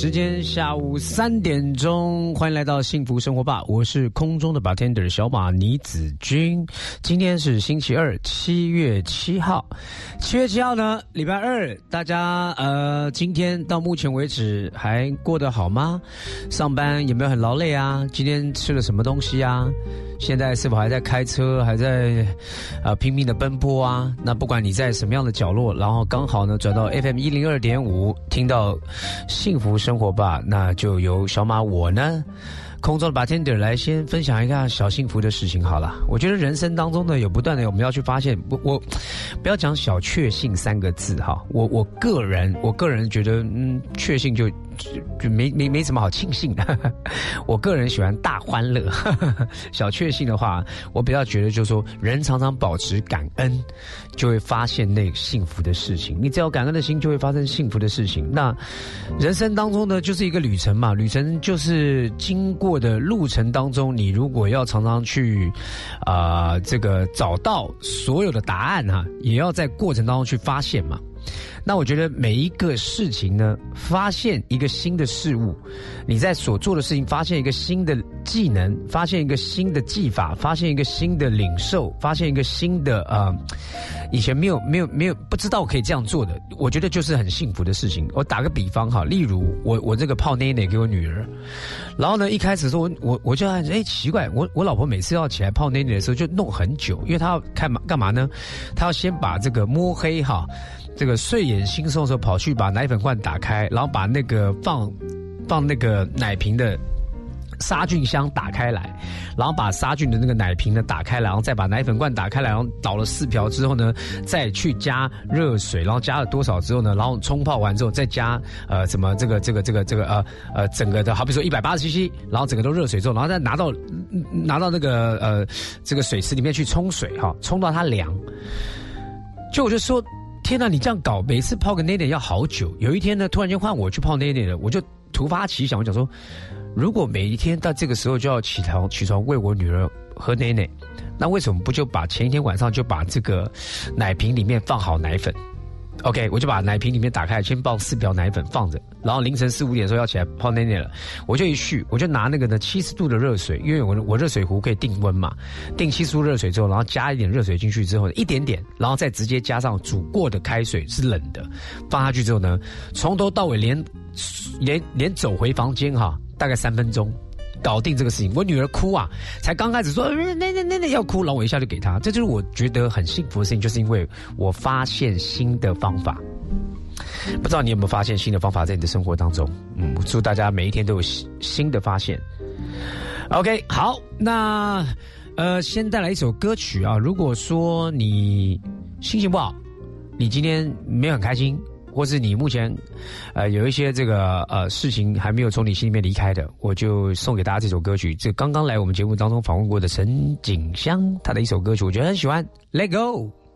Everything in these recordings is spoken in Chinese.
时间下午三点钟，欢迎来到幸福生活吧！我是空中的 bartender 小马倪子君。今天是星期二，七月七号。七月七号呢，礼拜二，大家呃，今天到目前为止还过得好吗？上班有没有很劳累啊？今天吃了什么东西啊？现在是否还在开车，还在啊拼命的奔波啊？那不管你在什么样的角落，然后刚好呢转到 FM 一零二点五，听到幸福生活吧，那就由小马我呢，空中的 bartender 来先分享一下小幸福的事情好了。我觉得人生当中呢，有不断的我们要去发现，我我不要讲小确幸三个字哈，我我个人我个人觉得，嗯，确幸就。就没没没什么好庆幸的，我个人喜欢大欢乐，小确幸的话，我比较觉得就是说，人常常保持感恩，就会发现那幸福的事情。你只要感恩的心，就会发生幸福的事情。那人生当中呢，就是一个旅程嘛，旅程就是经过的路程当中，你如果要常常去啊，这个找到所有的答案哈，也要在过程当中去发现嘛。那我觉得每一个事情呢，发现一个新的事物，你在所做的事情，发现一个新的技能，发现一个新的技法，发现一个新的领受，发现一个新的呃，以前没有没有没有不知道可以这样做的，我觉得就是很幸福的事情。我打个比方哈，例如我我这个泡奶奶给我女儿，然后呢一开始说我我我就哎奇怪，我我老婆每次要起来泡奶奶的时候就弄很久，因为她要干嘛干嘛呢？她要先把这个摸黑哈。这个睡眼惺忪的时候，跑去把奶粉罐打开，然后把那个放放那个奶瓶的杀菌箱打开来，然后把杀菌的那个奶瓶呢打开来，然后再把奶粉罐打开来，然后倒了四瓢之后呢，再去加热水，然后加了多少之后呢，然后冲泡完之后再加呃什么这个这个这个这个呃呃整个的好比说一百八十 CC，然后整个都热水之后，然后再拿到拿到那个呃这个水池里面去冲水哈，冲到它凉，就我就说。天呐，你这样搞，每次泡个奶奶要好久。有一天呢，突然间换我去泡奶奶了，我就突发奇想，我想说，如果每一天到这个时候就要起床起床喂我女儿喝奶奶，那为什么不就把前一天晚上就把这个奶瓶里面放好奶粉？OK，我就把奶瓶里面打开，先抱四瓢奶粉放着，然后凌晨四五点的时候要起来泡奶奶了，我就一续，我就拿那个呢七十度的热水，因为我我热水壶可以定温嘛，定七十度热水之后，然后加一点热水进去之后，一点点，然后再直接加上煮过的开水是冷的，放下去之后呢，从头到尾连连连走回房间哈，大概三分钟。搞定这个事情，我女儿哭啊，才刚开始说那那那那要哭，然后我一下就给她，这就是我觉得很幸福的事情，就是因为我发现新的方法。不知道你有没有发现新的方法在你的生活当中？嗯，祝大家每一天都有新新的发现。OK，好，那呃，先带来一首歌曲啊。如果说你心情不好，你今天没有很开心。或是你目前，呃，有一些这个呃事情还没有从你心里面离开的，我就送给大家这首歌曲。这刚刚来我们节目当中访问过的陈景香，他的一首歌曲，我觉得很喜欢。Let go。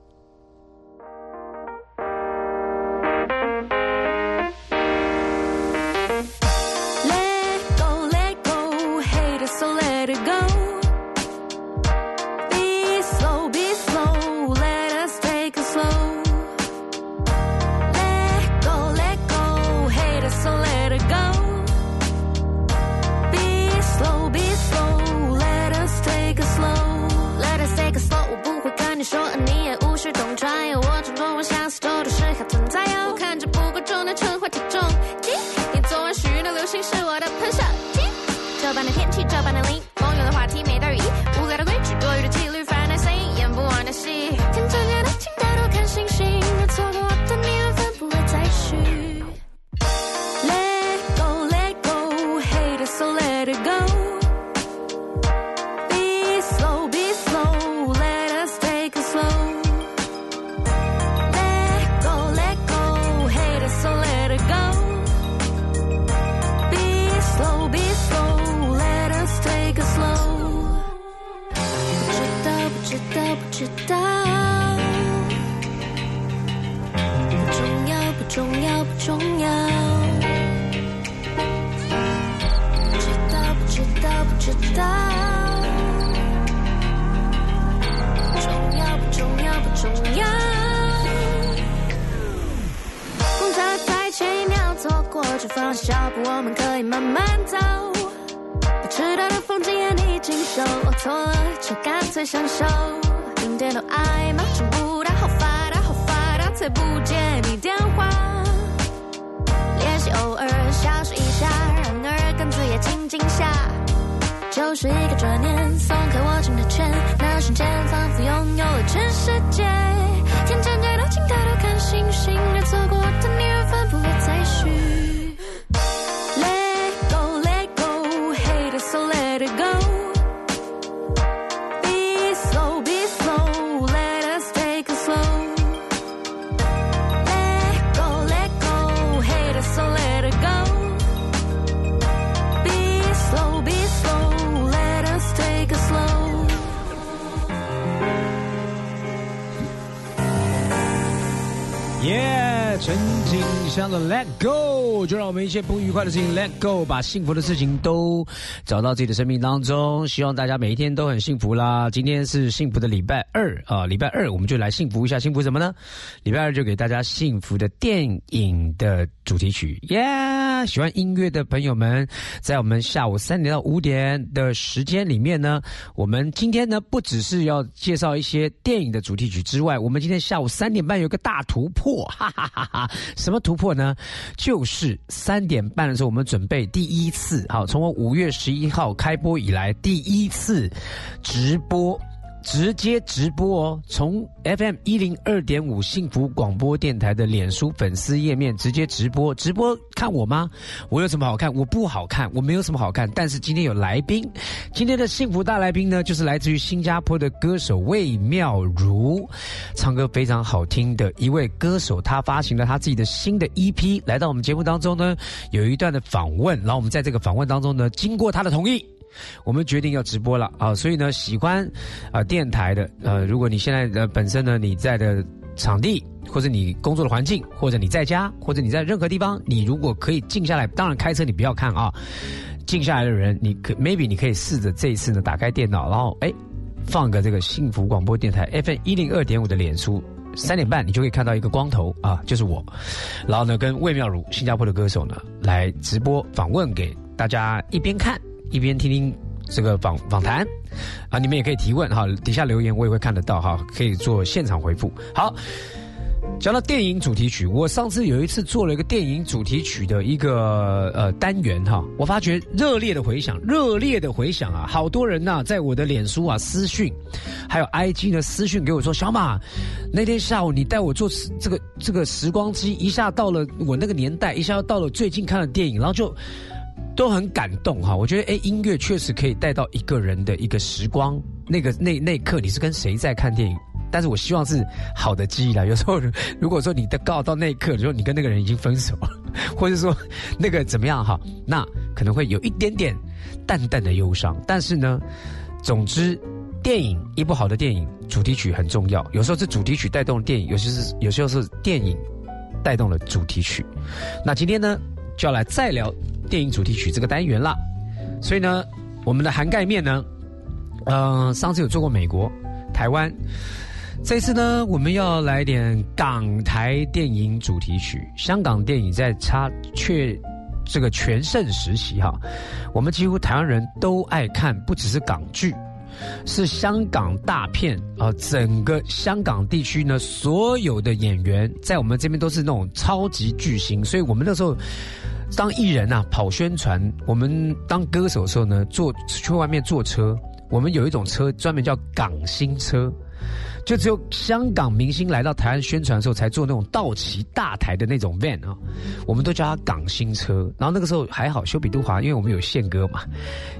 经受，错了就干脆享受。零点都爱吗？请不打，好发达，好发达，才不接你电话。练习偶尔消失一下，然而跟字也静静下。就是一个转念，松开握紧的拳，那瞬间仿佛拥有了全世界。天渐渐都静，抬头看星星，而错过的你缘分不会再续。景香的 Let Go，就让我们一些不愉快的事情 Let Go，把幸福的事情都找到自己的生命当中。希望大家每一天都很幸福啦！今天是幸福的礼拜二啊，礼拜二我们就来幸福一下，幸福什么呢？礼拜二就给大家幸福的电影的主题曲。耶！喜欢音乐的朋友们，在我们下午三点到五点的时间里面呢，我们今天呢不只是要介绍一些电影的主题曲之外，我们今天下午三点半有个大突破，哈哈哈哈！什么突破呢？就是三点半的时候，我们准备第一次，好，从我五月十一号开播以来第一次直播。直接直播哦，从 FM 一零二点五幸福广播电台的脸书粉丝页面直接直播，直播看我吗？我有什么好看？我不好看，我没有什么好看。但是今天有来宾，今天的幸福大来宾呢，就是来自于新加坡的歌手魏妙如，唱歌非常好听的一位歌手。他发行了他自己的新的 EP，来到我们节目当中呢，有一段的访问。然后我们在这个访问当中呢，经过他的同意。我们决定要直播了啊，所以呢，喜欢啊电台的呃，如果你现在的本身呢你在的场地或者你工作的环境，或者你在家，或者你在任何地方，你如果可以静下来，当然开车你不要看啊，静下来的人，你可 maybe 你可以试着这一次呢打开电脑，然后哎放个这个幸福广播电台 FM 一零二点五的脸书。三点半，你就可以看到一个光头啊，就是我。然后呢，跟魏妙如，新加坡的歌手呢，来直播访问给大家，一边看一边听听这个访访谈啊。你们也可以提问哈，底下留言我也会看得到哈，可以做现场回复。好。讲到电影主题曲，我上次有一次做了一个电影主题曲的一个呃单元哈，我发觉热烈的回响，热烈的回响啊！好多人呐，在我的脸书啊私讯，还有 IG 的私讯给我说，小马，那天下午你带我做这个这个时光机，一下到了我那个年代，一下到了最近看的电影，然后就都很感动哈。我觉得哎，音乐确实可以带到一个人的一个时光，那个那那一刻你是跟谁在看电影？但是我希望是好的记忆啦。有时候 如果说你的告到那一刻，如果你跟那个人已经分手了，或者说那个怎么样哈，那可能会有一点点淡淡的忧伤。但是呢，总之，电影一部好的电影主题曲很重要。有时候是主题曲带动了电影，有些是有时候是电影带动了主题曲。那今天呢，就要来再聊电影主题曲这个单元啦。所以呢，我们的涵盖面呢，嗯，上次有做过美国、台湾。这次呢，我们要来点港台电影主题曲。香港电影在差却这个全盛时期哈，我们几乎台湾人都爱看，不只是港剧，是香港大片啊。整个香港地区呢，所有的演员在我们这边都是那种超级巨星，所以我们那时候当艺人啊，跑宣传，我们当歌手的时候呢，坐去外面坐车，我们有一种车专门叫港星车。就只有香港明星来到台湾宣传的时候，才坐那种道奇大台的那种 van 啊，我们都叫它港星车。然后那个时候还好，修比都华，因为我们有宪哥嘛，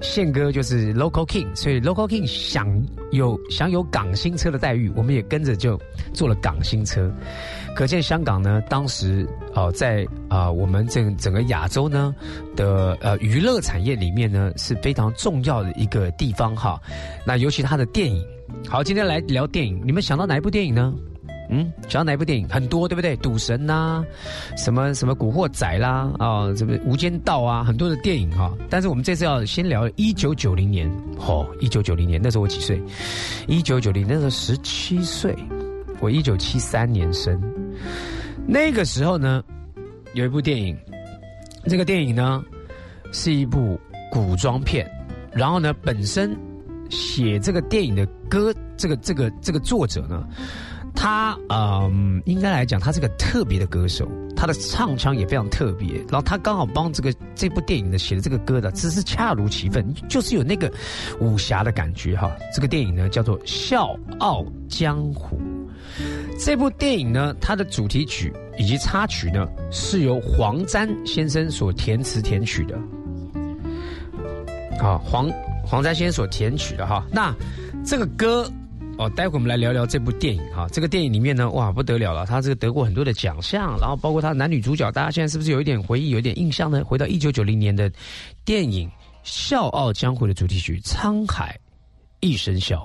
宪哥就是 local king，所以 local king 享有享有港星车的待遇，我们也跟着就坐了港星车。可见香港呢，当时啊，在啊我们这整个亚洲呢的呃娱乐产业里面呢是非常重要的一个地方哈。那尤其他的电影。好，今天来聊电影，你们想到哪一部电影呢？嗯，想到哪一部电影？很多，对不对？赌神呐，什么什么古惑仔啦，啊，什么无间道啊，很多的电影哈。但是我们这次要先聊一九九零年，哦，一九九零年那时候我几岁？一九九零那时候十七岁，我一九七三年生。那个时候呢，有一部电影，这个电影呢是一部古装片，然后呢，本身写这个电影的歌，这个这个这个作者呢，他嗯，应该来讲，他是个特别的歌手，他的唱腔也非常特别，然后他刚好帮这个这部电影的写的这个歌的，只是恰如其分，就是有那个武侠的感觉哈。这个电影呢叫做《笑傲江湖》。这部电影呢，它的主题曲以及插曲呢，是由黄沾先生所填词填曲的。好，黄黄沾先生所填曲的哈。那这个歌哦，待会我们来聊聊这部电影哈。这个电影里面呢，哇，不得了了，他这个得过很多的奖项，然后包括他男女主角，大家现在是不是有一点回忆，有一点印象呢？回到一九九零年的电影《笑傲江湖》的主题曲《沧海一声笑》。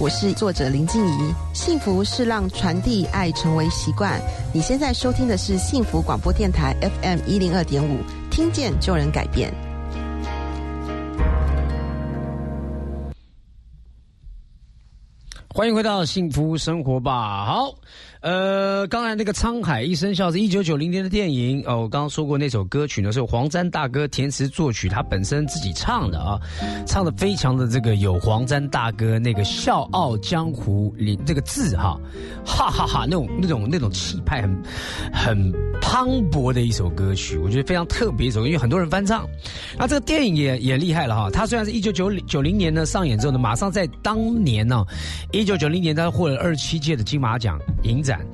我是作者林静怡，幸福是让传递爱成为习惯。你现在收听的是幸福广播电台 FM 一零二点五，听见就能改变。欢迎回到幸福生活吧。好。呃，刚才那个《沧海一声笑》是一九九零年的电影哦。我刚刚说过那首歌曲呢，是黄沾大哥填词作曲，他本身自己唱的啊，唱的非常的这个有黄沾大哥那个笑傲江湖里这个字哈，哈哈哈那种那种那种气派很很磅礴的一首歌曲，我觉得非常特别一首，因为很多人翻唱。那这个电影也也厉害了哈，它虽然是一九九九零年呢上演之后呢，马上在当年呢，一一九九零年他获了二十七届的金马奖影展。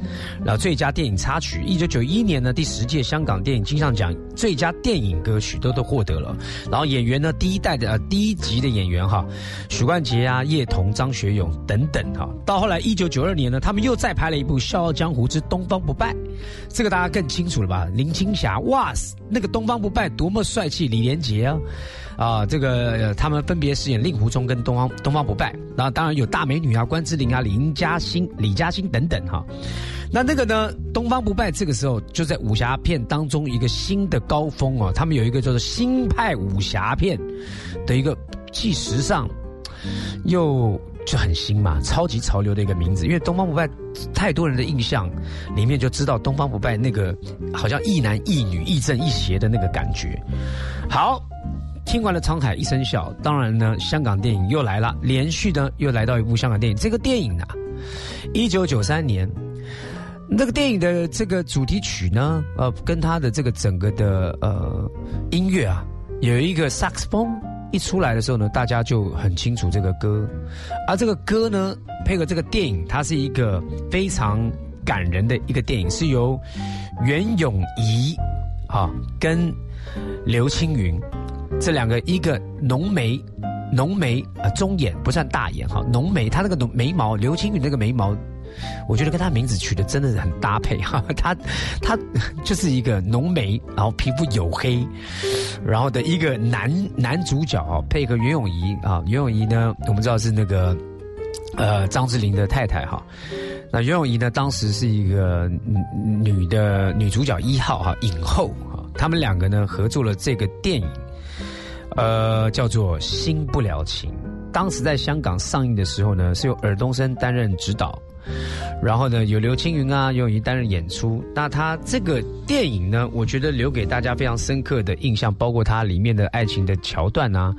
然后最佳电影插曲，一九九一年呢第十届香港电影金像奖最佳电影歌曲都都获得了。然后演员呢第一代的呃第一集的演员哈，许冠杰啊、叶童、张学友等等哈。到后来一九九二年呢，他们又再拍了一部《笑傲江湖之东方不败》，这个大家更清楚了吧？林青霞，哇塞，那个东方不败多么帅气！李连杰啊。啊，这个他们分别饰演令狐冲跟东方东方不败，然后当然有大美女啊，关之琳啊，林嘉欣、李嘉欣等等哈。那那个呢，东方不败这个时候就在武侠片当中一个新的高峰哦，他们有一个叫做新派武侠片的一个既时尚又就很新嘛，超级潮流的一个名字。因为东方不败太多人的印象里面就知道东方不败那个好像一男一女亦正亦邪的那个感觉。好。听完了沧海一声笑，当然呢，香港电影又来了，连续呢又来到一部香港电影。这个电影呢，一九九三年，那个电影的这个主题曲呢，呃，跟它的这个整个的呃音乐啊，有一个萨克斯风一出来的时候呢，大家就很清楚这个歌。而这个歌呢，配合这个电影，它是一个非常感人的一个电影，是由袁咏仪啊跟刘青云。这两个，一个浓眉，浓眉啊，中眼不算大眼哈，浓眉，他那个浓眉毛，刘青云那个眉毛，我觉得跟他名字取的真的是很搭配哈，他他就是一个浓眉，然后皮肤黝黑，然后的一个男男主角啊，配合袁咏仪啊，袁咏仪呢，我们知道是那个呃张智霖的太太哈，那袁咏仪呢，当时是一个女的女主角一号哈，影后，他们两个呢合作了这个电影。呃，叫做《新不了情》，当时在香港上映的时候呢，是由尔冬升担任指导，然后呢，有刘青云啊、尤怡担任演出。那他这个电影呢，我觉得留给大家非常深刻的印象，包括它里面的爱情的桥段啊，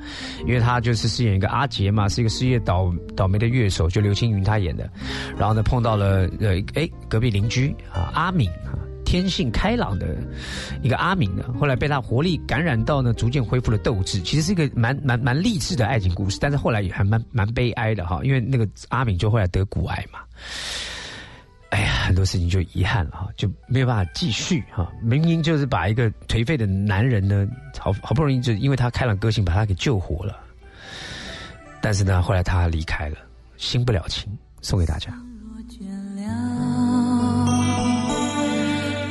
因为他就是饰演一个阿杰嘛，是一个事业倒倒霉的乐手，就刘青云他演的，然后呢，碰到了呃，哎，隔壁邻居啊，阿敏。天性开朗的一个阿敏呢，后来被他活力感染到呢，逐渐恢复了斗志。其实是一个蛮蛮蛮励志的爱情故事，但是后来也还蛮蛮悲哀的哈，因为那个阿敏就后来得骨癌嘛。哎呀，很多事情就遗憾了哈，就没有办法继续哈。明明就是把一个颓废的男人呢，好好不容易就因为他开朗个性把他给救活了，但是呢，后来他离开了，心不了情，送给大家。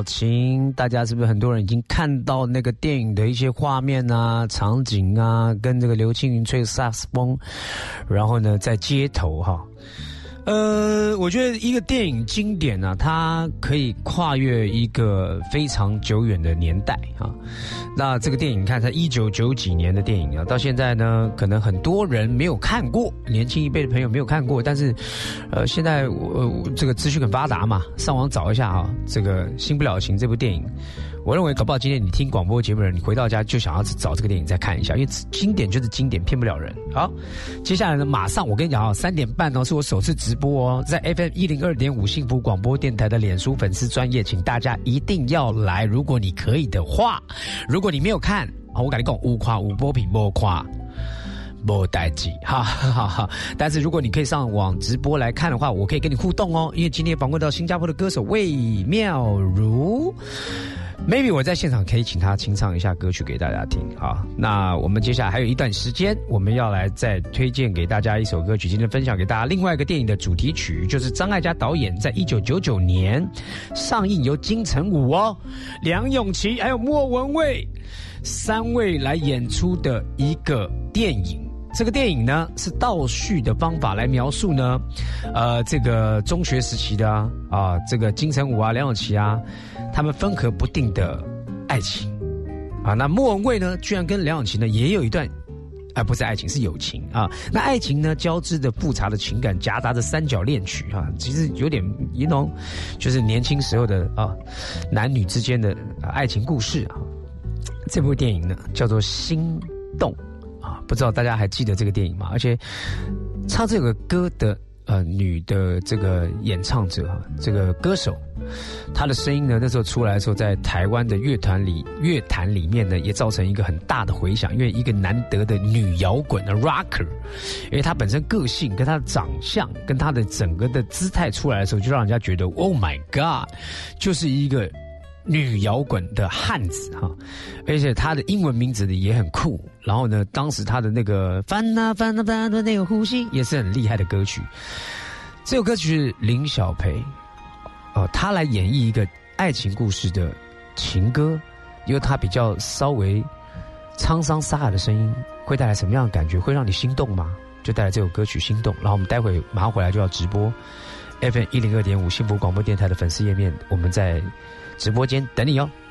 不了情，大家是不是很多人已经看到那个电影的一些画面啊、场景啊，跟这个刘青云吹萨克斯风，然后呢，在街头哈。呃，我觉得一个电影经典呢、它可以跨越一个非常久远的年代啊。那这个电影，看，它一九九几年的电影啊，到现在呢，可能很多人没有看过，年轻一辈的朋友没有看过，但是，呃，现在我、我这个资讯很发达嘛，上网找一下啊，这个《新不了情》这部电影。我认为搞不好今天你听广播节目的人，你回到家就想要找这个电影再看一下，因为经典就是经典，骗不了人。好，接下来呢，马上我跟你讲啊，三点半呢是我首次直播哦，在 FM 一零二点五幸福广播电台的脸书粉丝专业，请大家一定要来，如果你可以的话，如果你没有看，我跟你讲，无夸无波品莫夸。莫代记，哈哈哈！但是如果你可以上网直播来看的话，我可以跟你互动哦。因为今天访问到新加坡的歌手魏妙如，maybe 我在现场可以请他清唱一下歌曲给大家听啊。那我们接下来还有一段时间，我们要来再推荐给大家一首歌曲，今天分享给大家另外一个电影的主题曲，就是张艾嘉导演在一九九九年上映，由金城武哦、梁咏琪还有莫文蔚三位来演出的一个电影。这个电影呢是倒叙的方法来描述呢，呃，这个中学时期的啊，啊这个金城武啊、梁咏琪啊，他们分合不定的爱情啊。那莫文蔚呢，居然跟梁咏琪呢也有一段，啊、不是爱情是友情啊。那爱情呢交织的复杂的情感，夹杂着三角恋曲啊，其实有点一种就是年轻时候的啊男女之间的、爱情故事啊。这部电影呢叫做《心动》啊，不知道大家还记得这个电影吗？而且唱这个歌的呃女的这个演唱者哈，这个歌手，她的声音呢那时候出来的时候，在台湾的乐团里乐坛里面呢，也造成一个很大的回响，因为一个难得的女摇滚的 rocker，因为她本身个性跟她的长相跟她的整个的姿态出来的时候，就让人家觉得 Oh my God，就是一个。女摇滚的汉子哈，而且她的英文名字呢也很酷。然后呢，当时她的那个翻啊翻啊翻的那个呼吸也是很厉害的歌曲。这首歌曲是林小培，呃，她来演绎一个爱情故事的情歌，因为她比较稍微沧桑沙哑的声音，会带来什么样的感觉？会让你心动吗？就带来这首歌曲《心动》。然后我们待会马上回来就要直播 FM 一零二点五幸福广播电台的粉丝页面，我们在。直播间等你哦。「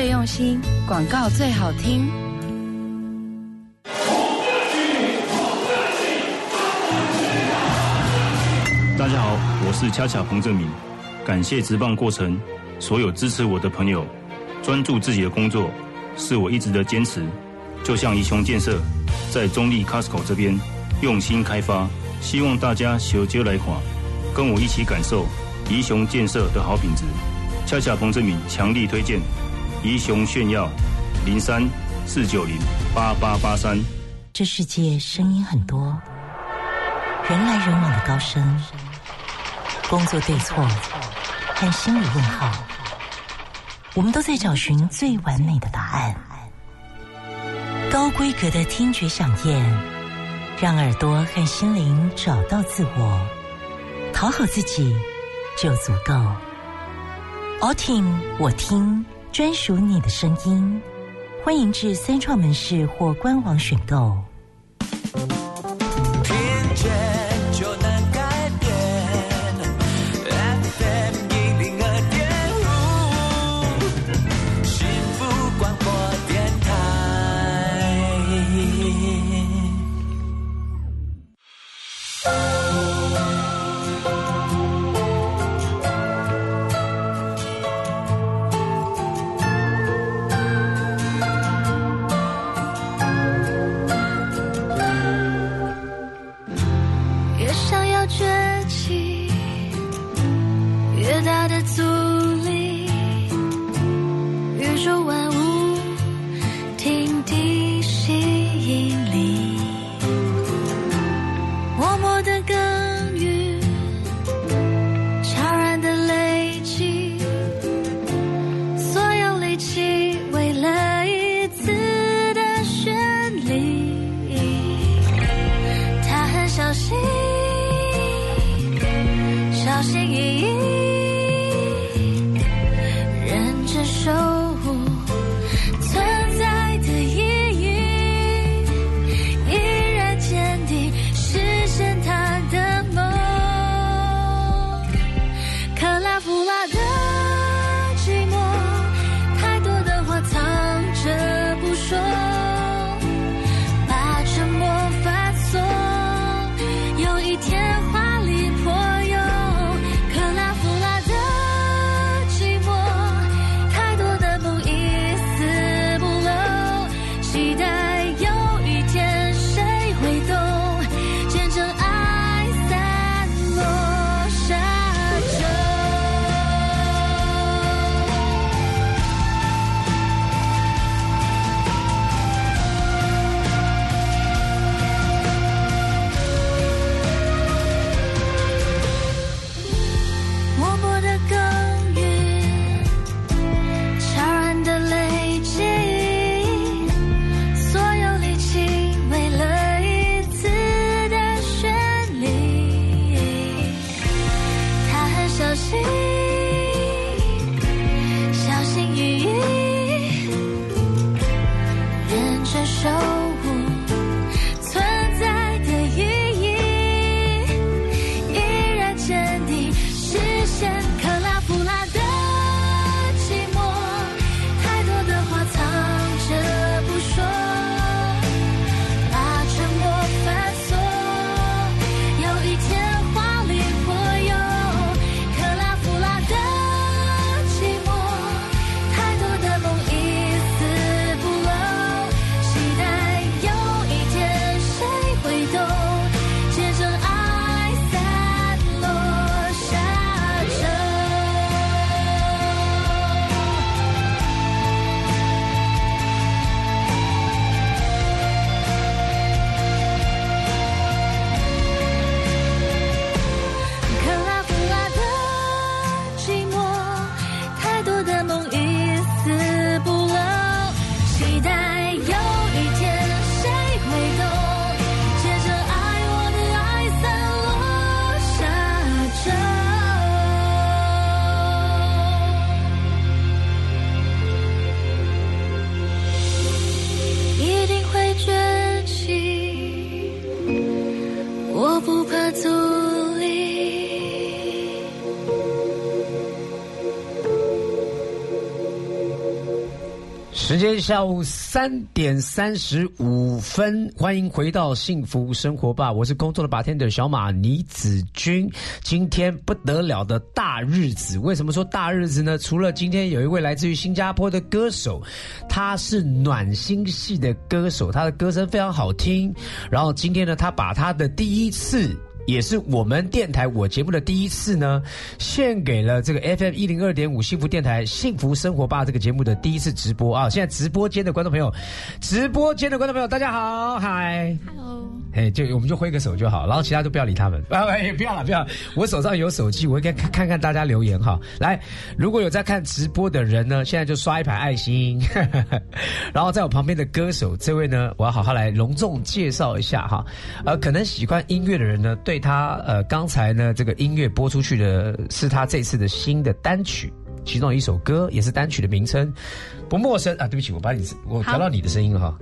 最用心，广告最好听。大家好，我是恰恰彭正明，感谢职棒过程所有支持我的朋友，专注自己的工作是我一直的坚持。就像宜雄建设在中立 Costco 这边用心开发，希望大家小接来垮，跟我一起感受宜雄建设的好品质。恰恰彭正明强力推荐宜雄炫耀零三四九零八八八三。这世界声音很多，人来人往的高声，工作对错和心理问号，我们都在找寻最完美的答案。高规格的听觉响应，让耳朵和心灵找到自我，讨好自己就足够。all 听我听，专属你的声音。欢迎至三创门市或官网选购。间下午三点三十五分，欢迎回到幸福生活吧，我是工作的白天的小马倪子君。今天不得了的大日子，为什么说大日子呢？除了今天有一位来自于新加坡的歌手，他是暖心系的歌手，他的歌声非常好听。然后今天呢，他把他的第一次。也是我们电台我节目的第一次呢，献给了这个 FM 一零二点五幸福电台幸福生活吧这个节目的第一次直播啊！现在直播间的观众朋友，直播间的观众朋友，大家好，嗨，Hello，哎，就我们就挥个手就好，然后其他都不要理他们啊！哎，不要了，不要，我手上有手机，我应该看看看大家留言哈。来，如果有在看直播的人呢，现在就刷一排爱心。然后在我旁边的歌手这位呢，我要好好来隆重介绍一下哈。呃，可能喜欢音乐的人呢，对他呃刚才呢这个音乐播出去的是他这次的新的单曲，其中一首歌也是单曲的名称，不陌生啊。对不起，我把你我调到你的声音了哈，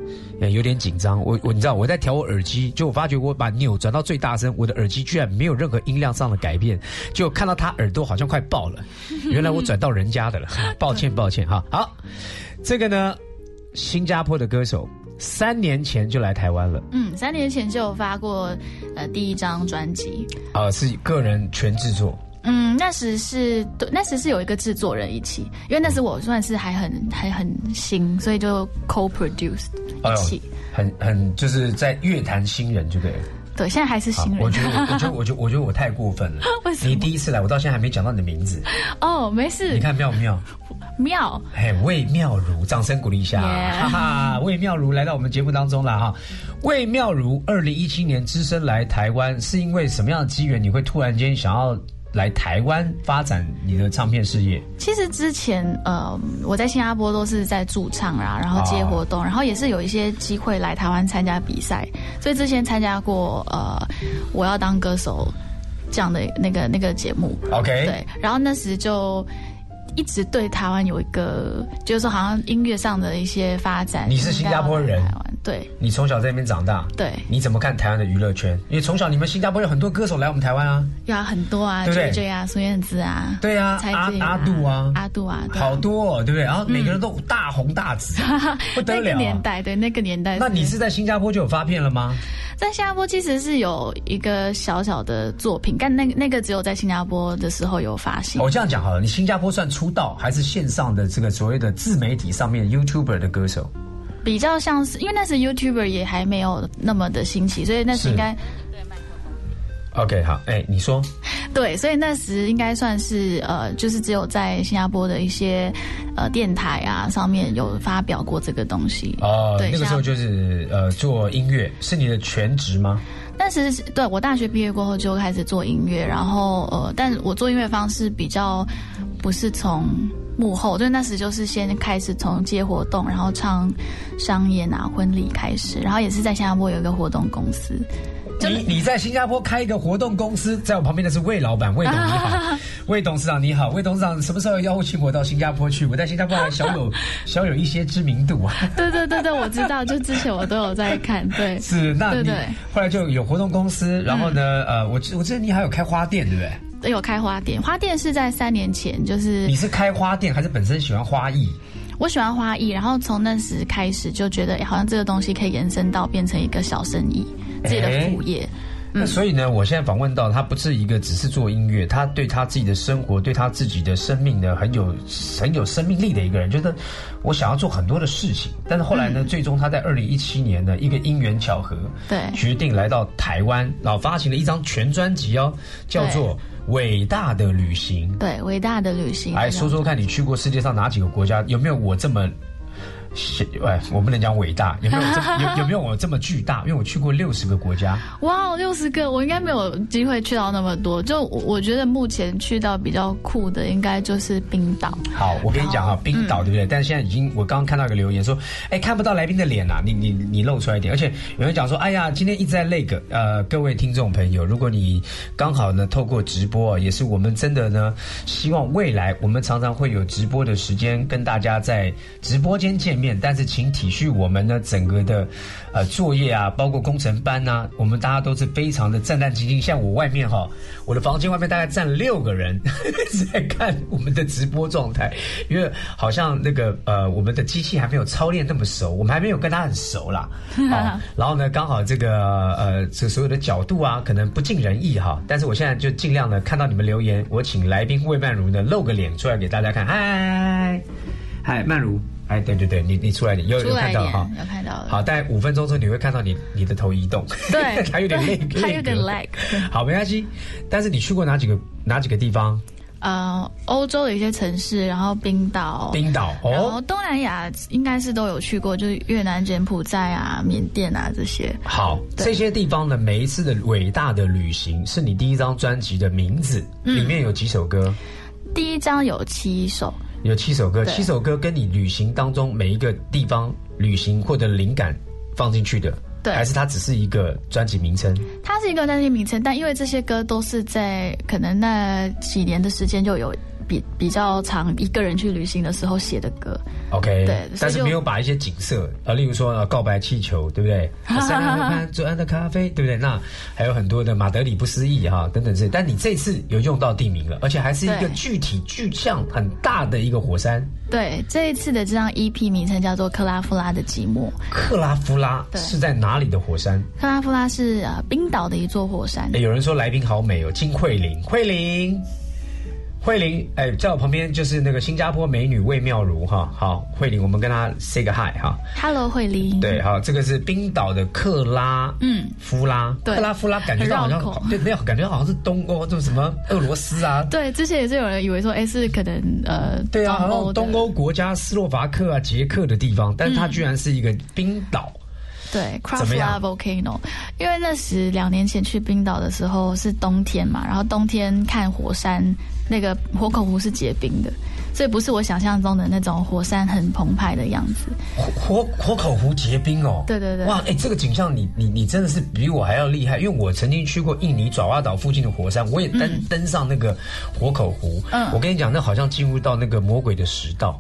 有点紧张。我我你知道我在调我耳机，就我发觉我把钮转到最大声，我的耳机居然没有任何音量上的改变，就看到他耳朵好像快爆了，原来我转到人家的了，抱歉抱歉哈。好，这个呢，新加坡的歌手。三年前就来台湾了，嗯，三年前就有发过呃第一张专辑，啊，是个人全制作，嗯，那时是对，那时是有一个制作人一起，因为那时我算是还很还很新，所以就 co-produce 一起，很很就是在乐坛新人，就对了。对，现在还是新人。我觉得，我觉得，我觉得，我觉得我太过分了。为什么？你第一次来，我到现在还没讲到你的名字。哦，没事。你看妙不妙？妙。哎，魏妙如，掌声鼓励一下。哈哈，魏妙如来到我们节目当中了哈。魏妙如，二零一七年只身来台湾，是因为什么样的机缘？你会突然间想要？来台湾发展你的唱片事业。其实之前呃，我在新加坡都是在驻唱啊，然后接活动，然后也是有一些机会来台湾参加比赛。所以之前参加过呃，我要当歌手这样的那个那个节目。OK，对，然后那时就一直对台湾有一个，就是说好像音乐上的一些发展。你是新加坡人，台湾对，你从小在那边长大，对，你怎么看台湾的娱乐圈？因为从小你们新加坡有很多歌手来我们台湾啊，有啊，很多啊，对不对？啊，孙燕姿啊，对啊，阿阿杜啊，阿杜啊，好多，对不对？然后每个人都大红大紫，不得了。那个年代，对那个年代。那你是在新加坡就有发片了吗？在新加坡其实是有一个小小的作品，但那那个只有在新加坡的时候有发行。我这样讲好了，你新加坡算出道还是线上的这个所谓的自媒体上面 YouTuber 的歌手？比较像是，因为那时 YouTuber 也还没有那么的兴起，所以那时应该。OK，好，哎，你说。对，所以那时应该算是呃，就是只有在新加坡的一些呃电台啊上面有发表过这个东西。哦，对，那个时候就是呃做音乐，是你的全职吗？但是对我大学毕业过后就开始做音乐，然后呃，但我做音乐方式比较不是从幕后，所以那时就是先开始从接活动，然后唱商演啊婚礼开始，然后也是在新加坡有一个活动公司。你你在新加坡开一个活动公司，在我旁边的是魏老板，魏董你好，魏董事长你好，魏董事长什么时候邀请我到新加坡去？我在新加坡还小有小有 一些知名度啊。对对对对，我知道，就之前我都有在看，对。是，那你后来就有活动公司，然后呢，呃，我我记得你还有开花店，对不对？有开花店，花店是在三年前，就是你是开花店还是本身喜欢花艺？我喜欢花艺，然后从那时开始就觉得，好像这个东西可以延伸到变成一个小生意。自己的副业，那所以呢，我现在访问到他不是一个只是做音乐，他对他自己的生活，对他自己的生命呢，很有很有生命力的一个人。觉得我想要做很多的事情，但是后来呢，最终他在二零一七年呢，一个因缘巧合，对，决定来到台湾，然后发行了一张全专辑哦，叫做《伟大的旅行》。对，伟大的旅行。来说说看你去过世界上哪几个国家？有没有我这么？是哎，我不能讲伟大，有没有这么有有没有我这么巨大？因为我去过六十个国家，哇，六十个，我应该没有机会去到那么多。就我我觉得目前去到比较酷的，应该就是冰岛。好，我跟你讲啊，冰岛对不对？但是现在已经，我刚刚看到一个留言说，哎，看不到来宾的脸呐、你你你露出来一点。而且有人讲说，哎呀，今天一直在那个呃，各位听众朋友，如果你刚好呢透过直播，也是我们真的呢，希望未来我们常常会有直播的时间跟大家在直播间见面，但是请体恤我们呢整个的呃作业啊，包括工程班呐、我们大家都是非常的战战兢兢。像我外面哈，我的房间外面大概站六个人 在看我们的直播状态，因为好像那个呃我们的机器还没有操练那么熟，我们还没有跟他很熟啦。好，然后呢，刚好这个呃这所有的角度啊，可能不尽人意哈。但是我现在就尽量的看到你们留言，我请来宾魏曼如呢露个脸出来给大家看。嗨，嗨，曼如，哎，对对对，你你出来点，有有出来一点看到哈。有看到了。好，大概五分钟之后你会看到你你的头移动，对 还有点累，对它有点 lag 好，没关系。但是你去过哪几个哪几个地方？呃，欧洲的一些城市，然后冰岛，冰岛然后哦。东南亚应该是都有去过，就是越南、柬埔寨啊、缅甸啊这些。好，这些地方的，每一次的伟大的旅行是你第一张专辑的名字，嗯里面有几首歌？第一张有七首，有七首歌，七首歌跟你旅行当中每一个地方旅行或者灵感放进去的，对还是它只是一个专辑名称？它是一个专辑名称，但因为这些歌都是在可能那几年的时间就有比比较常一个人去旅行的时候写的歌。OK，对但是就没有把一些景色，呃，例如说呃告白气球，对不对？山南河畔左岸的咖啡，对不对？那还有很多的马德里不思议哈等等这些，但你这次有用到地名了，而且还是一个具体具象很大的一个火山对，这一次的这张 EP 名称叫做《克拉夫拉的寂寞》。克拉夫拉，是在哪里的火山？克拉夫拉是呃冰岛的一座火山哎，。有人说来宾好美哦，金慧玲，慧玲，慧玲，哎，在我旁边就是那个新加坡美女魏妙如哈，好，慧玲，我们跟她 say 个 hi 哈。Hello，慧玲。对，好，这个是冰岛的克拉，嗯夫拉，对克拉夫拉，感觉到好像对，没有，感觉好像是东欧，就什么俄罗斯啊，对，之前也是有人以为说，哎，是可能呃对啊，好东欧的像东欧国家斯洛伐克啊、捷克的地方，但是它居然是一个冰岛。对怎么 Krafla 样 Volcano，因为那时两年前去冰岛的时候是冬天嘛，然后冬天看火山，那个火口湖是结冰的，所以不是我想象中的那种火山很澎湃的样子。火火火口湖结冰哦，对对对。哇，哎，这个景象你你你真的是比我还要厉害，因为我曾经去过印尼爪哇岛附近的火山，我也登、登上那个火口湖，嗯。我跟你讲，那好像进入到那个魔鬼的食道。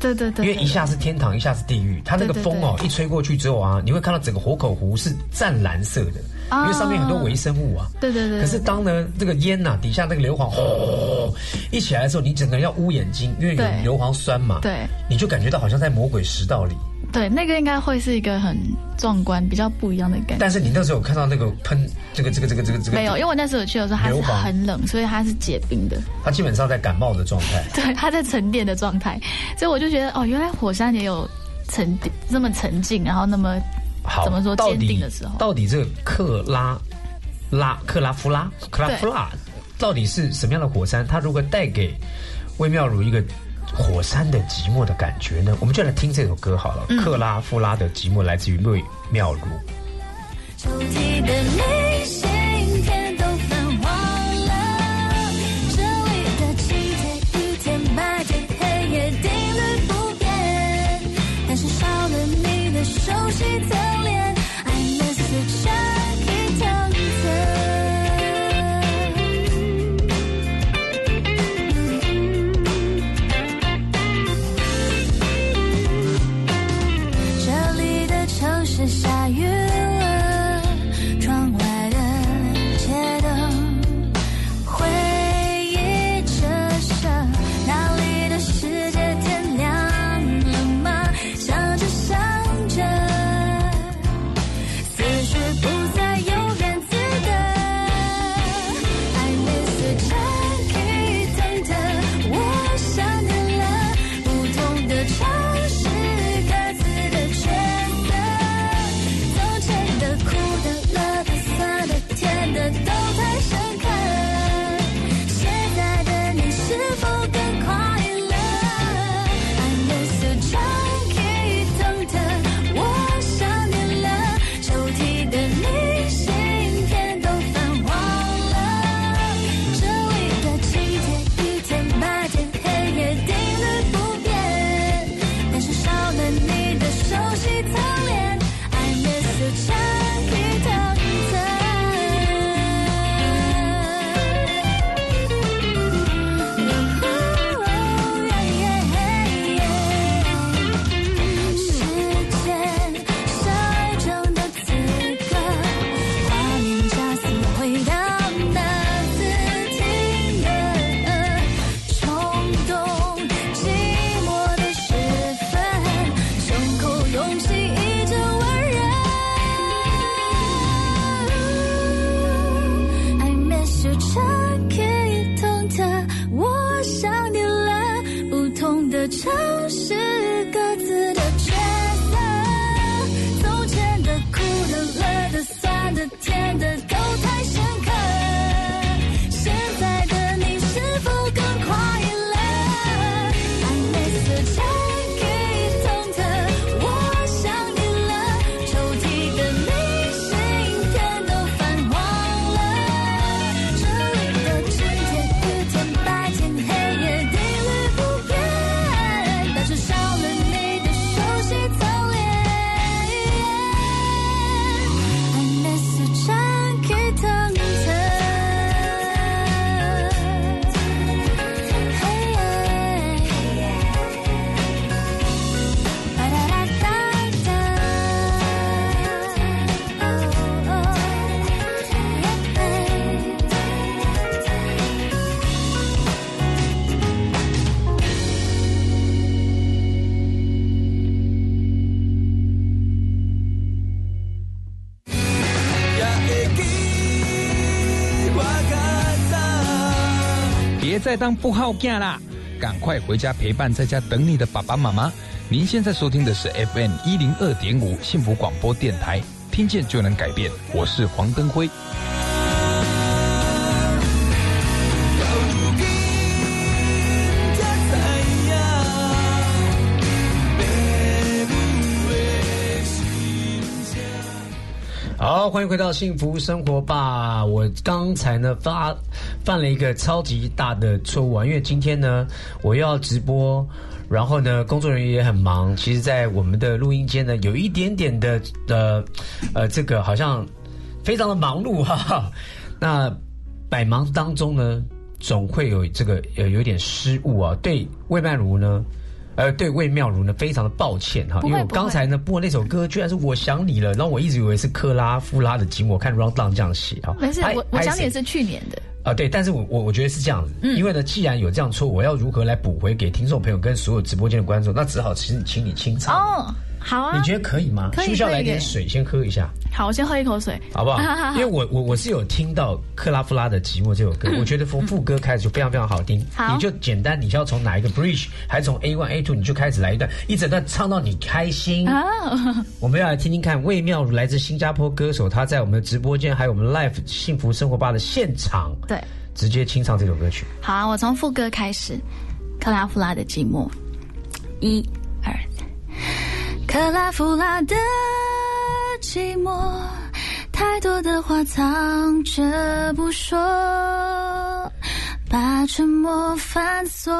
对对对，因为一下是天堂，一下是地狱。它那个风哦，对一吹过去之后啊，你会看到整个火口湖是湛蓝色的，啊因为上面很多微生物啊。对对对，可是当呢这个烟呐、底下那个硫磺吼一起来的时候，你整个人要捂眼睛，因为有对硫磺酸嘛，对你就感觉到好像在魔鬼食道里。对那个应该会是一个很壮观、比较不一样的感觉。但是你那时候有看到那个喷这个这个这个这个这个没有，因为我那时候去的时候它是很冷，所以它是结冰的。它基本上在感冒的状态。对，它在沉淀的状态，所以我就觉得哦，原来火山也有沉这么沉静，然后那么好，怎么说坚定的时候。到底这个克拉拉克拉夫拉克拉夫拉到底是什么样的火山？它如果带给魏妙如一个火山的寂寞的感觉呢？我们就来听这首歌好了。嗯克拉夫拉的寂寞来自于瑞妙如。抽屉的明信当不好囝啦，赶快回家陪伴在家等你的爸爸妈妈。您现在收听的是 FM 一零二点五幸福广播电台，听见就能改变。我是黄登辉。欢迎回到幸福生活吧。我刚才呢发犯了一个超级大的错误啊，因为今天呢我要直播，然后呢工作人员也很忙。其实，在我们的录音间呢，有一点点的呃呃，这个好像非常的忙碌 哈、哈。那百忙当中呢，总会有这个呃有点失误啊。对魏曼如呢。呃，对魏妙如呢，非常的抱歉哈，因为我刚才呢播那首歌，居然是我想你了，然后我一直以为是克拉夫拉的寂寞，看 round down 这样写哈。没事，我我想你是去年的，啊，对，但是我我我觉得是这样子，嗯因为呢，既然有这样错，我要如何来补回给听众朋友跟所有直播间的观众？那只好请请你清唱。哦，好啊，你觉得可以吗？可以需不需要来点水先喝一下，好，我先喝一口水，好不好？因为我我我是有听到克拉夫拉的《寂寞》这首歌，我觉得从副歌开始就非常非常好听。嗯好。你就简单，你是要从哪一个 bridge，还是从 A one A two，你就开始来一段，一整段唱到你开心。啊，我们要来听听看魏妙如来自新加坡歌手，他在我们的直播间还有我们 Live 幸福生活吧的现场，对，直接清唱这首歌曲。好啊，我从副歌开始，克拉夫拉的寂寞，一二。三，克拉夫拉的寂寞，太多的话藏着不说，把沉默反锁。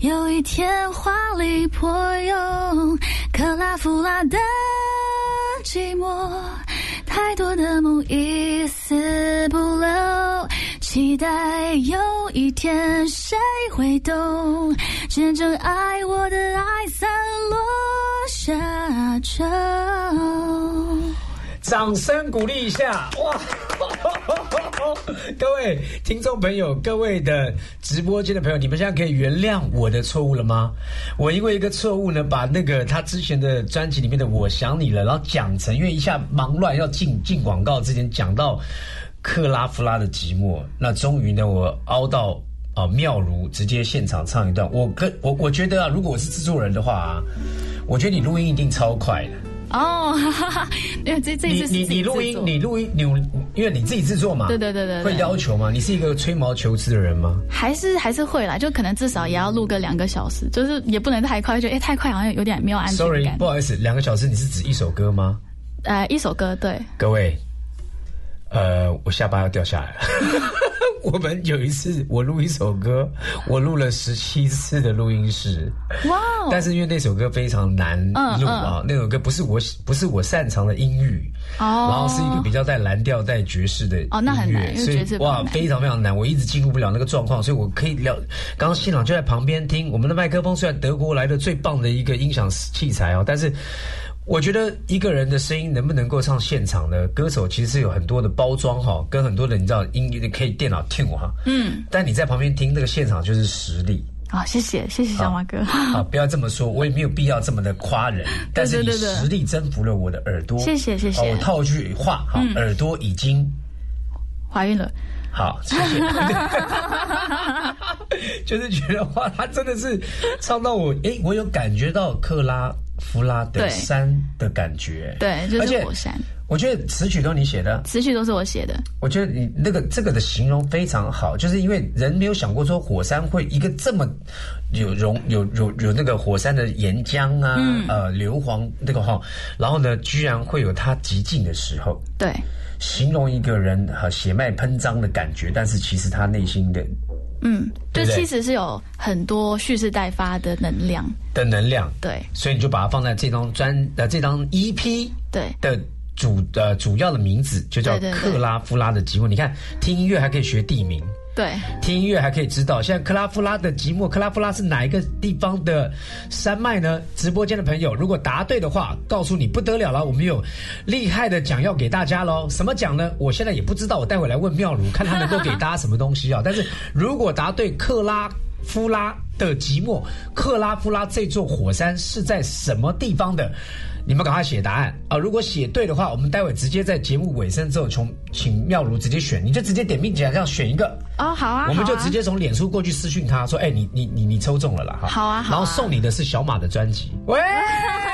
有一天华丽破蛹，克拉夫拉的寂寞，太多的梦一丝不留。期待有一天谁会懂，真正爱我的爱散落下咒。掌声鼓励一下，哇！各位听众朋友，各位的直播间的朋友，你们现在可以原谅我的错误了吗？我因为一个错误呢，把那个他之前的专辑里面的《我想你了》，然后讲成，因为一下忙乱要进进广告之前讲到克拉夫拉的寂寞，那终于呢，我凹到。啊，妙如直接现场唱一段，我跟我我觉得啊，如果我是制作人的话啊，我觉得你录音一定超快的。哦，哈哈，因为这这一次你你录音你录音你因为你自己制作嘛，对对对对对会要求吗？你是一个吹毛求疵的人吗？还是还是会啦，就可能至少也要录个两个小时，就是也不能太快，就哎太快好像有点没有安全 Sorry，感。不好意思，两个小时你是指一首歌吗？呃，一首歌对，各位，呃，我下巴要掉下来了。我们有一次我录一首歌，我录了十七次的录音室，哇哦！但是因为那首歌非常难啊，那首歌不是我不是我擅长的音域，哦，然后是一个比较带蓝调、带爵士的哦那很所以哇，非常非常难，我一直进入不了那个状况，所以我可以了。刚刚现场就在旁边听，我们的麦克风虽然德国来的最棒的一个音响器材哦，但是。我觉得一个人的声音能不能够唱现场呢？歌手其实是有很多的包装哈，跟很多的你知道音乐可以电脑 tune 哈，嗯，但你在旁边听那个现场就是实力。好，谢谢谢谢小马哥，啊，不要这么说，我也没有必要这么的夸人，但是你实力征服了我的耳朵。谢谢谢谢我套句话，哈，嗯耳朵已经怀孕了，好，谢谢。就是觉得哇，他真的是唱到我，诶，我有感觉到克拉夫拉的山的感觉。对，就而且是火山，我觉得词曲都你写的，词曲都是我写的。我觉得你那个这个的形容非常好，就是因为人没有想过说火山会一个这么有融有有有那个火山的岩浆啊，嗯呃硫磺那个哈，然后呢，居然会有它极尽的时候。对，形容一个人和血脉喷张的感觉，但是其实他内心的嗯，就其实是有很多蓄势待发的能量。的能量，对所以你就把它放在这张专呃这张 EP 对的主呃主要的名字就叫克拉夫拉的机会。你看，听音乐还可以学地名。对，听音乐还可以知道，现在克拉夫拉的寂寞，克拉夫拉是哪一个地方的山脉呢？直播间的朋友，如果答对的话，告诉你不得了了，我们有厉害的奖要给大家喽。什么奖呢？我现在也不知道，我待会来问妙如，看他能够给大家什么东西啊。但是如果答对克拉夫拉的寂寞，克拉夫拉这座火山是在什么地方的？你们赶快写答案啊！如果写对的话，我们待会直接在节目尾声之后，从请妙如直接选，你就直接点名讲，这样选一个。哦，好啊，我们就直接从脸书过去私讯他说：“哎、你你你你抽中了啦！”哈，好啊好啊然后送你的是小马的专辑。喂，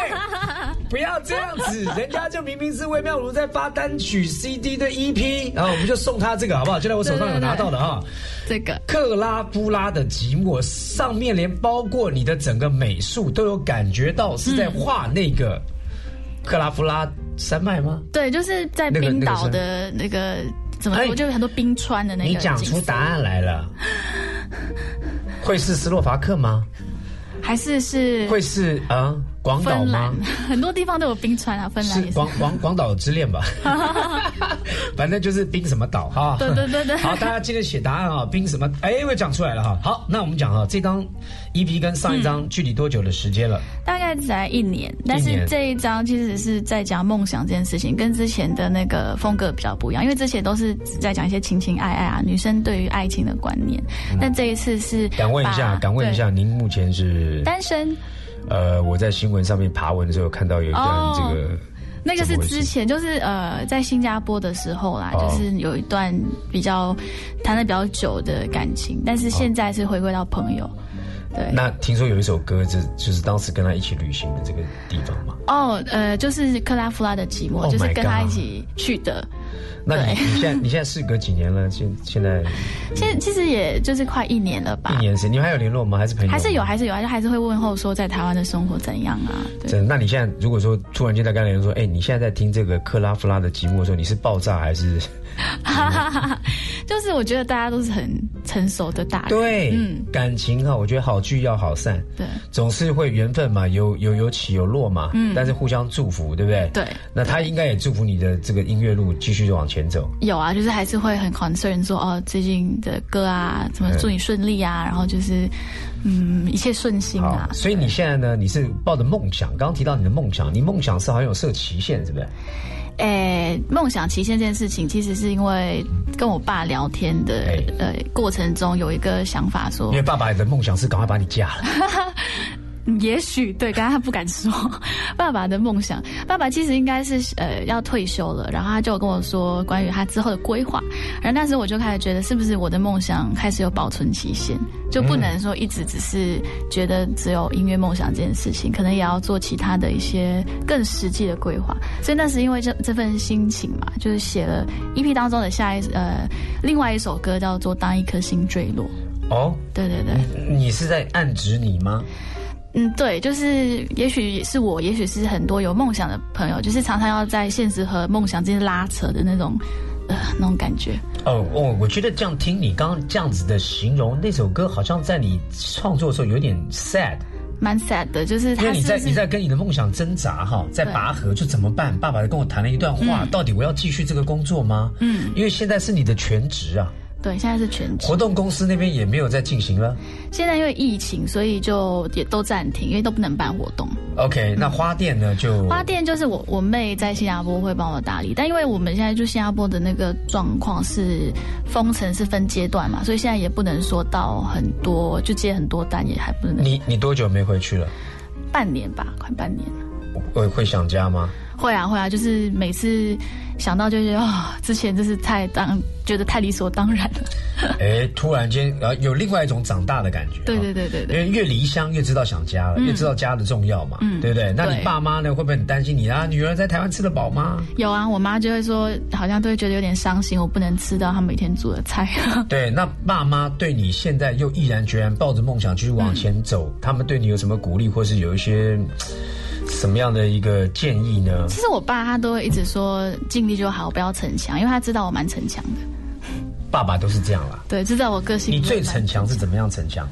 不要这样子，人家就明明是魏妙如在发单曲 CD 的 EP，然后我们就送他这个好不好？就在我手上有拿到的哈。这个克拉夫拉的寂寞上面连包括你的整个美术都有感觉到是在画那个克拉夫拉山脉吗？对，就是在冰岛那个山的那个怎么哎说，就有很多冰川的那个。你讲出答案来了，会是斯洛伐克吗？还是是会是啊、广岛吗？，很多地方都有冰川啊，芬兰是。广广广岛之恋吧，反正就是冰什么岛哈。对对对对好，大家记得写答案啊，冰什么？哎，我讲出来了哈。好，那我们讲哈，这张 EP 跟上一张距离多久的时间了？大概才一年，但是这一张其实是在讲梦想这件事情，跟之前的那个风格比较不一样，因为之前都是在讲一些情情爱爱啊，女生对于爱情的观念，那这一次是嗯敢问一下，敢问一下，您目前是对单身。呃，我在新闻上面爬文的时候看到有一段哦这个。那个是之前，就是呃，在新加坡的时候啦，哦就是有一段比较谈的比较久的感情，但是现在是回归到朋友。对，那听说有一首歌，就就是当时跟他一起旅行的这个地方嘛。哦，呃，就是克拉夫拉的寂寞 Oh 就是跟他一起去的。那你你现在你现在事隔几年了？现现在 现在其实也就是快一年了吧一，年时间，你们还有联络吗？还是朋友？还是有，还是有，还是还是会问候说在台湾的生活怎样啊？对，真的？那你现在如果说突然间在跟人说，哎、你现在在听这个克拉夫拉的寂寞的时候，你是爆炸还是？哈哈哈哈，就是我觉得大家都是很成熟的大人，对，嗯，感情哈，我觉得好聚要好散，对总是会缘分嘛，有有有起有落嘛，嗯但是互相祝福，对不对？对。那他应该也祝福你的这个音乐路继续往前走。有啊，就是还是会很 concern 说哦，最近的歌啊，怎么祝你顺利啊，然后就是嗯，一切顺心啊，。所以你现在呢，你是抱着梦想，刚刚提到你的梦想，你梦想是好像有设期限，是不是？诶，梦想期限这件事情，其实是因为跟我爸聊天的哎呃过程中有一个想法说因为，爸爸的梦想是赶快把你嫁了。嗯 也许对，刚刚他不敢说。爸爸的梦想，爸爸其实应该是呃要退休了，然后他就跟我说关于他之后的规划，然后那时候我就开始觉得，是不是我的梦想开始有保存期限，就不能说一直只是觉得只有音乐梦想这件事情，可能也要做其他的一些更实际的规划。所以那是因为这这份心情嘛，就是写了 EP 当中的下一呃另外一首歌叫做《当一颗星坠落》。哦，对对对。你是在暗指你吗？嗯，对，就是也许是我，也许是很多有梦想的朋友，就是常常要在现实和梦想之间拉扯的那种，呃，那种感觉。哦哦，我觉得这样听你刚刚这样子的形容，那首歌好像在你创作的时候有点 sad，蛮 sad 的，就是因为你在你在跟你的梦想挣扎哈，在拔河，就怎么办？爸爸跟我谈了一段话，嗯到底我要继续这个工作吗？嗯，因为现在是你的全职啊，对，现在是全职活。动公司那边也没有在进行了。现在因为疫情，所以就也都暂停，因为都不能办活动。OK，那花店呢就花店就是我我妹在新加坡会帮我打理，但因为我们现在就新加坡的那个状况是封城是分阶段嘛，所以现在也不能说到很多就接很多单，也还不能你你多久没回去了？半年吧，快半年了。会会想家吗？会啊会啊，就是每次想到就觉得啊、之前真是太当觉得太理所当然了。哎，突然间呃有另外一种长大的感觉。对对对对因对，为越离乡越知道想家了，嗯越知道家的重要嘛，嗯对不对？那你爸妈呢，会不会很担心你啊？女儿在台湾吃得饱吗？有啊，我妈就会说，好像都会觉得有点伤心，我不能吃到她每天煮的菜。对，那爸妈对你现在又毅然决然抱着梦想继续往前走，他们对你有什么鼓励，或是有一些嘖什么样的一个建议呢？其实我爸他都会一直说尽力就好，不要逞强，因为他知道我蛮逞强的。爸爸都是这样啦。对，知道我个性。你最逞强是怎么样逞强？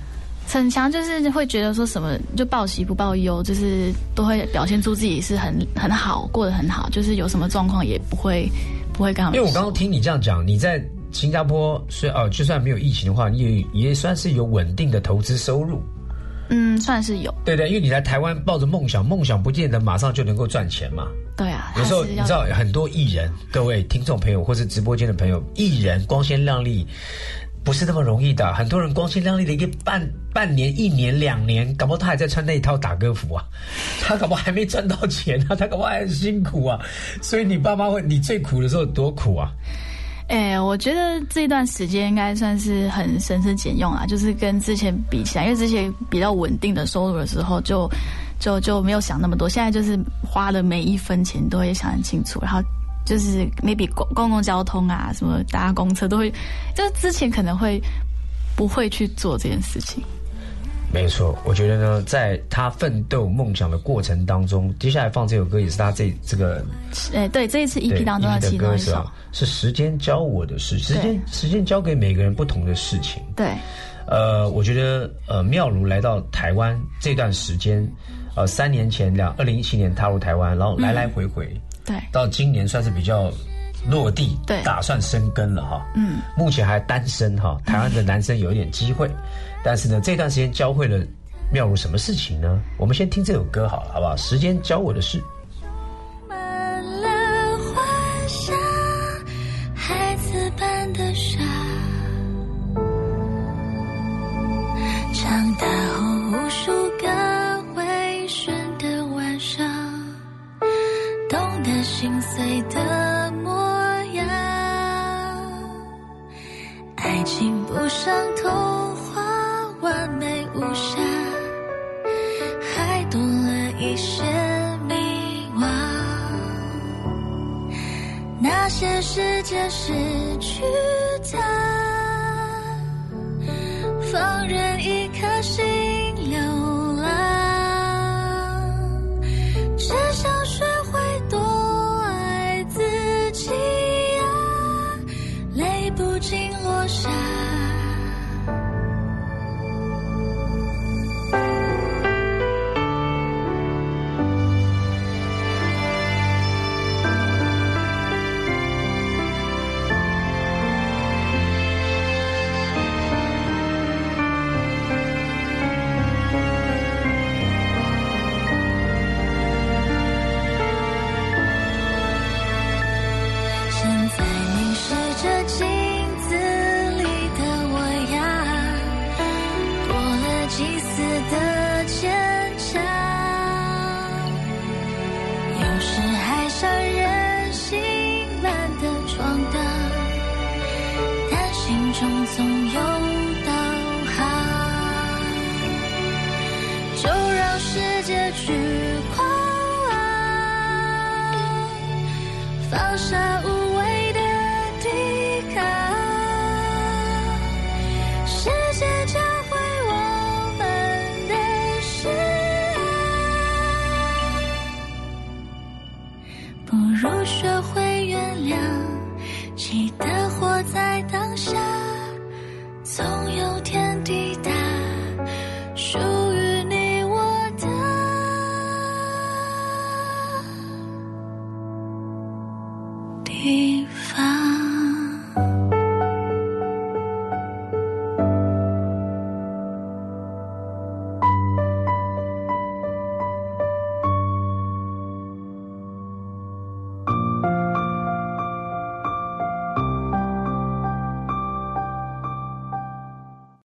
逞强就是会觉得说什么就报喜不报忧，就是都会表现出自己是很很好，过得很好，就是有什么状况也不会不会跟他们。因为我刚刚听你这样讲，你在新加坡虽哦，就算没有疫情的话，你也也算是有稳定的投资收入，嗯，算是有。对不对？因为你来台湾抱着梦想，梦想不见得马上就能够赚钱嘛。对啊，有时候你知道很多艺人，各位听众朋友或是直播间的朋友，艺人光鲜亮丽不是那么容易的。很多人光鲜亮丽的一个半半年、一年、两年，搞不好他还在穿那一套打歌服啊，他搞不好还没赚到钱啊，他搞不好还很辛苦啊。所以你爸妈会，你最苦的时候多苦啊？哎、我觉得这段时间应该算是很省吃俭用啊，就是跟之前比起来，因为之前比较稳定的收入的时候就，就就没有想那么多。现在就是花的每一分钱都会想很清楚，然后就是 maybe 公公共交通啊，什么搭公车都会，就是之前可能会不会去做这件事情。没错，我觉得呢，在他奋斗梦想的过程当中，接下来放这首歌也是他这这个哎、对，这一次 EP 当中的其中一首。歌是啊，，是时间教我的事，时间时间教给每个人不同的事情。对，呃，我觉得呃，妙如来到台湾这段时间，呃，三年前两二零一七年踏入台湾，然后来来回回，对，到今年算是比较落地，对。打算生根了哈。嗯，目前还单身哈，台湾的男生有一点机会，但是呢，这段时间教会了妙如什么事情呢？我们先听这首歌好了，好不好？时间教我的事。心落下。